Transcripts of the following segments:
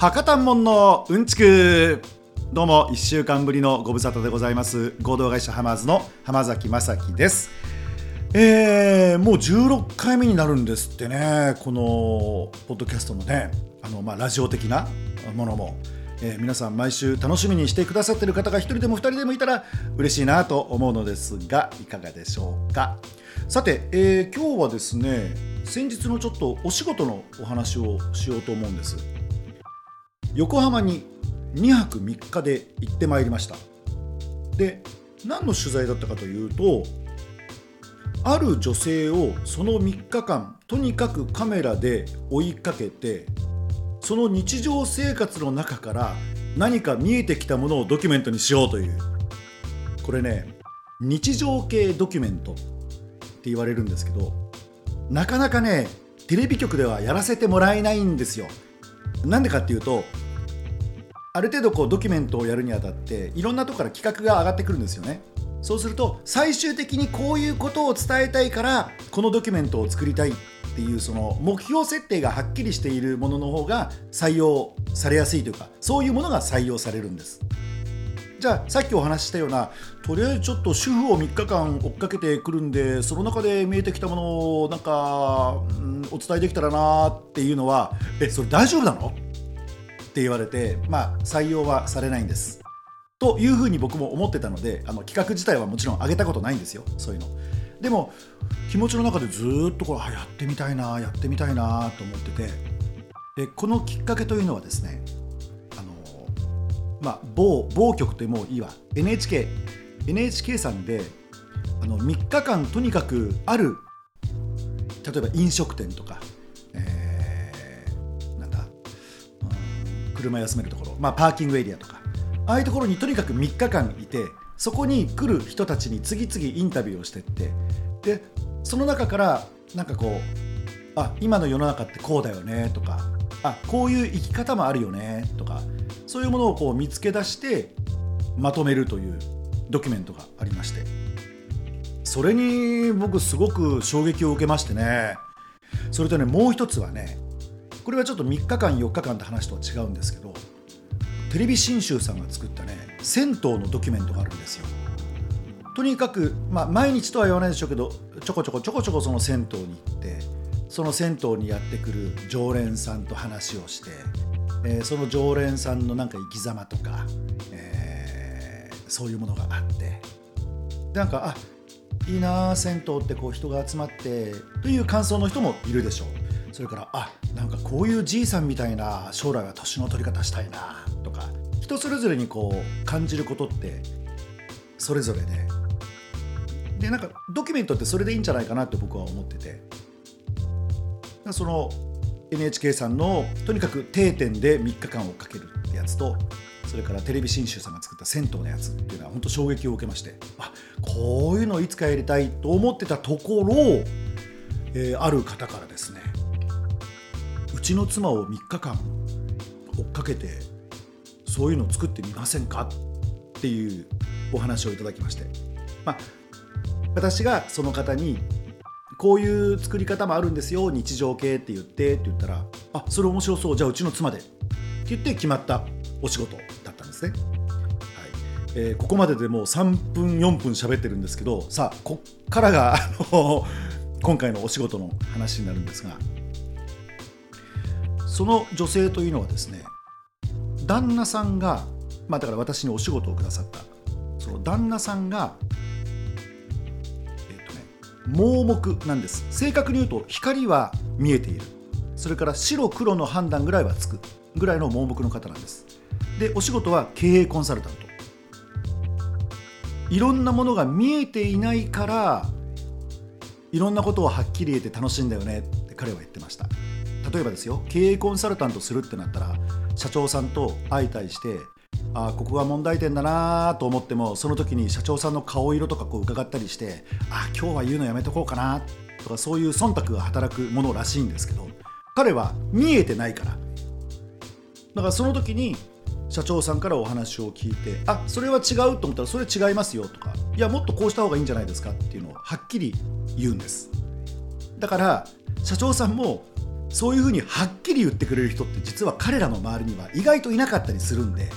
博多門のうんちく。どうも1週間ぶりのご無沙汰でございます。合同会社ハマーズの浜崎正樹です。えー、もう16回目になるんですってね。このポッドキャストのねあの、まあ、ラジオ的なものも、えー、皆さん毎週楽しみにしてくださってる方が1人でも2人でもいたら嬉しいなと思うのですがいかがでしょうか。さて、えー、今日はですね先日のちょっとお仕事のお話をしようと思うんです。横浜に2泊3日で行ってまいりました。で何の取材だったかというとある女性をその3日間とにかくカメラで追いかけてその日常生活の中から何か見えてきたものをドキュメントにしようという。これね日常系ドキュメントって言われるんですけどなかなかねテレビ局ではやらせてもらえないんですよ。なんでかっていうとある程度こうドキュメントをやるにあたっていろんなとこから企画が上がってくるんですよね。そうすると最終的にこういうことを伝えたいからこのドキュメントを作りたいっていうその目標設定がはっきりしているものの方が採用されやすいというかそういうものが採用されるんです。じゃあさっきお話ししたようなとりあえずちょっと主婦を3日間追っかけてくるんでその中で見えてきたものをなんか、うん、お伝えできたらなっていうのはえそれ大丈夫なの？って言われてまあ採用はされないんです。というふうに僕も思ってたのであの企画自体はもちろん上げたことないんですよ。そういうの。でも気持ちの中でずっとこれやってみたいなやってみたいなと思ってて。でこのきっかけというのはですねまあ、某某局ともいいわ。NHK NHK さんであの3日間とにかくある例えば飲食店とか、車休めるところ、まあ、パーキングエリアとかああいうところにとにかく3日間いてそこに来る人たちに次々インタビューをしてってでその中からなんかこうあ今の世の中ってこうだよねとかあこういう生き方もあるよねとかそういうものをこう見つけ出してまとめるというドキュメントがありまして。それに僕すごく衝撃を受けましてね。それとねもう一つはねこれはちょっと3日間4日間って話とは違うんですけどテレビ信州さんが作ったね銭湯のドキュメントがあるんですよ。とにかく、まあ、毎日とは言わないでしょうけどちょこちょこちょこちょこその銭湯に行ってその銭湯にやってくる常連さんと話をしてえー、その常連さんのなんか生き様とか、えー、そういうものがあってなんかあいいな銭湯ってこう人が集まってという感想の人もいるでしょう。それからあなんかこういうじいさんみたいな将来は年の取り方したいなとか人それぞれにこう感じることってそれぞれで。でなんかドキュメントってそれでいいんじゃないかなって僕は思ってて。その NHK さんのとにかく定点で3日間をかけるってやつとそれからテレビ信州さんが作った銭湯のやつっていうのは本当衝撃を受けましてあこういうのをいつかやりたいと思ってたところ、えー、ある方からですねちの妻を3日間追っかけてそういうのを作ってみませんかっていうお話をいただきまして、まあ、私がその方にこういう作り方もあるんですよ日常系って言ってって言ったらあそれ面白そうじゃあうちの妻でって言って決まったお仕事だったんですね、はい。えー、ここまででもう3分4分喋ってるんですけどさあこっからがあの今回のお仕事の話になるんですがその女性というのはですね旦那さんが、まあ、だから私にお仕事をくださった。その旦那さんがえっとね盲目なんです。正確に言うと光は見えている。それから白黒の判断ぐらいはつく。ぐらいの盲目の方なんです。でお仕事は経営コンサルタント。いろんなものが見えていないからいろんなことをはっきり言えて楽しいんだよねって彼は言ってました。例えばですよ経営コンサルタントするってなったら社長さんと相対してあここが問題点だなと思ってもその時に社長さんの顔色とかこう伺ったりしてあ今日は言うのやめとこうかなとかそういう忖度が働くものらしいんですけど彼は見えてないから。だからその時に社長さんからお話を聞いてあそれは違うと思ったらそれ違いますよとかいやもっとこうした方がいいんじゃないですかっていうのをはっきり言うんです。だから社長さんもそういうふうにはっきり言ってくれる人って実は彼らの周りには意外といなかったりするんで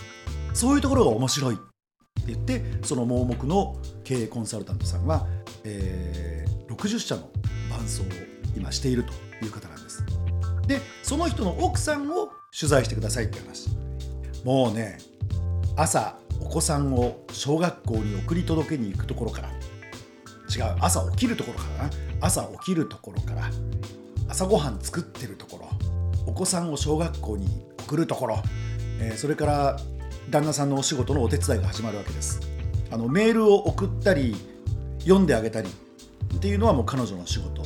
そういうところが面白いって言ってその盲目の経営コンサルタントさんは、えー、60社の伴走を今しているという方なんです。でその人の奥さんを取材してくださいって話。もうね朝お子さんを小学校に送り届けに行くところから。違う朝起きるところからな。朝起きるところから。朝ごはん作ってるところお子さんを小学校に送るところ、えー、それから旦那さんのお仕事のお手伝いが始まるわけです。あのメールを送ったり読んであげたりっていうのはもう彼女の仕事。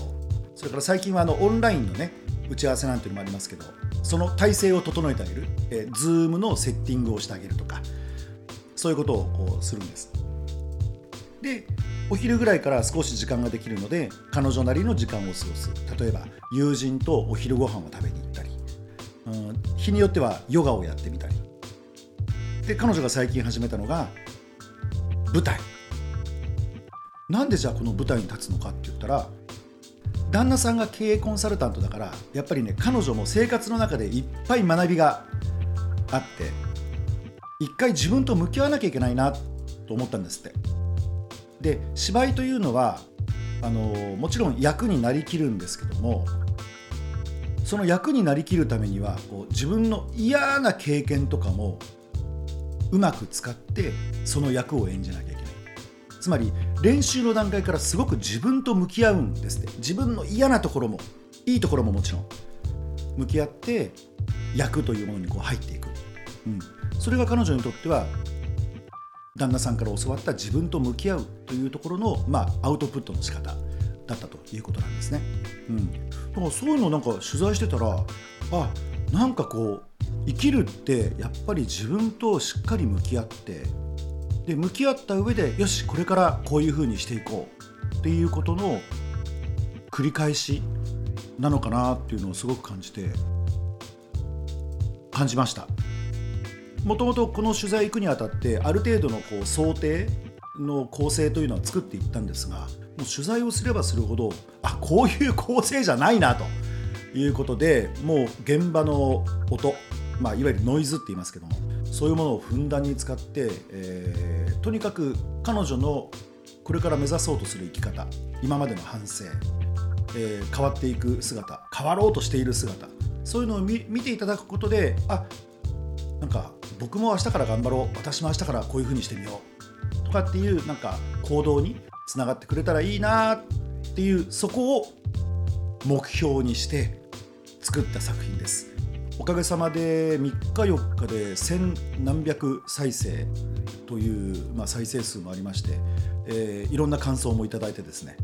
それから最近はあのオンラインのね打ち合わせなんていうのもありますけどその体制を整えてあげる、えー、Zoom のセッティングをしてあげるとかそういうことをこうするんです。でお昼ぐらいから少し時間ができるので彼女なりの時間を過ごす。例えば友人とお昼ご飯を食べに行ったり、うん、日によってはヨガをやってみたり。で彼女が最近始めたのが舞台。なんでじゃあこの舞台に立つのかって言ったら旦那さんが経営コンサルタントだからやっぱりね彼女も生活の中でいっぱい学びがあって一回自分と向き合わなきゃいけないなと思ったんですって。で芝居というのはあのもちろん役になりきるんですけどもその役になりきるためにはこう自分の嫌な経験とかもうまく使ってその役を演じなきゃいけない。つまり練習の段階からすごく自分と向き合うんですって。自分の嫌なところもいいところももちろん向き合って役というものにこう入っていく、うん、それが彼女にとっては旦那さんから教わった自分と向き合うというところの、まあ、アウトプットの仕方だったということなんですね。うん、だからそういうのなんか取材してたらあなんかこう生きるってやっぱり自分としっかり向き合ってで向き合った上でよしこれからこういうふうにしていこうっていうことの繰り返しなのかなっていうのをすごく感じて感じました。もともとこの取材行くにあたってある程度のこう想定の構成というのは作っていったんですがもう取材をすればするほどあこういう構成じゃないなということでもう現場の音、まあ、いわゆるノイズって言いますけどもそういうものをふんだんに使って、えー、とにかく彼女のこれから目指そうとする生き方今までの反省、えー、変わっていく姿変わろうとしている姿そういうのを見ていただくことであなんか僕も明日から頑張ろう私も明日からこういうふうにしてみようとかっていうなんか行動につながってくれたらいいなっていうそこを目標にして作った作品です。おかげさまで3日4日で千何百再生という、まあ、再生数もありまして、えー、いろんな感想もいただいてですね。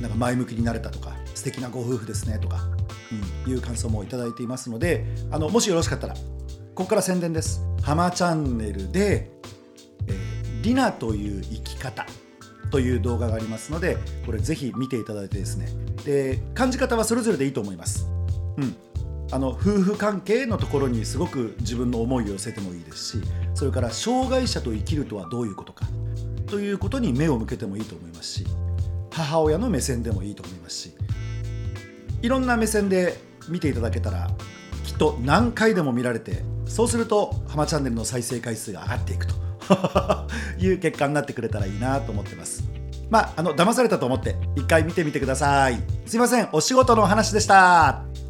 なんか前向きになれたとか素敵なご夫婦ですねとか、うん、いう感想もいただいていますのであのもしよろしかったらここから宣伝です。ハマチャンネルで、えー、リナという生き方という動画がありますので、これぜひ見ていただいてですね。で、感じ方はそれぞれでいいと思います。うん。あの夫婦関係のところにすごく自分の思いを寄せてもいいですしそれから障害者と生きるとはどういうことかということに目を向けてもいいと思いますし母親の目線でもいいと思いますしいろんな目線で見ていただけたらきっと何回でも見られてそうすると「ハマチャンネル」の再生回数が上がっていくと。いう結果になってくれたらいいなと思ってます。まああの騙されたと思って一回見てみてください。すいません。お仕事のお話でした。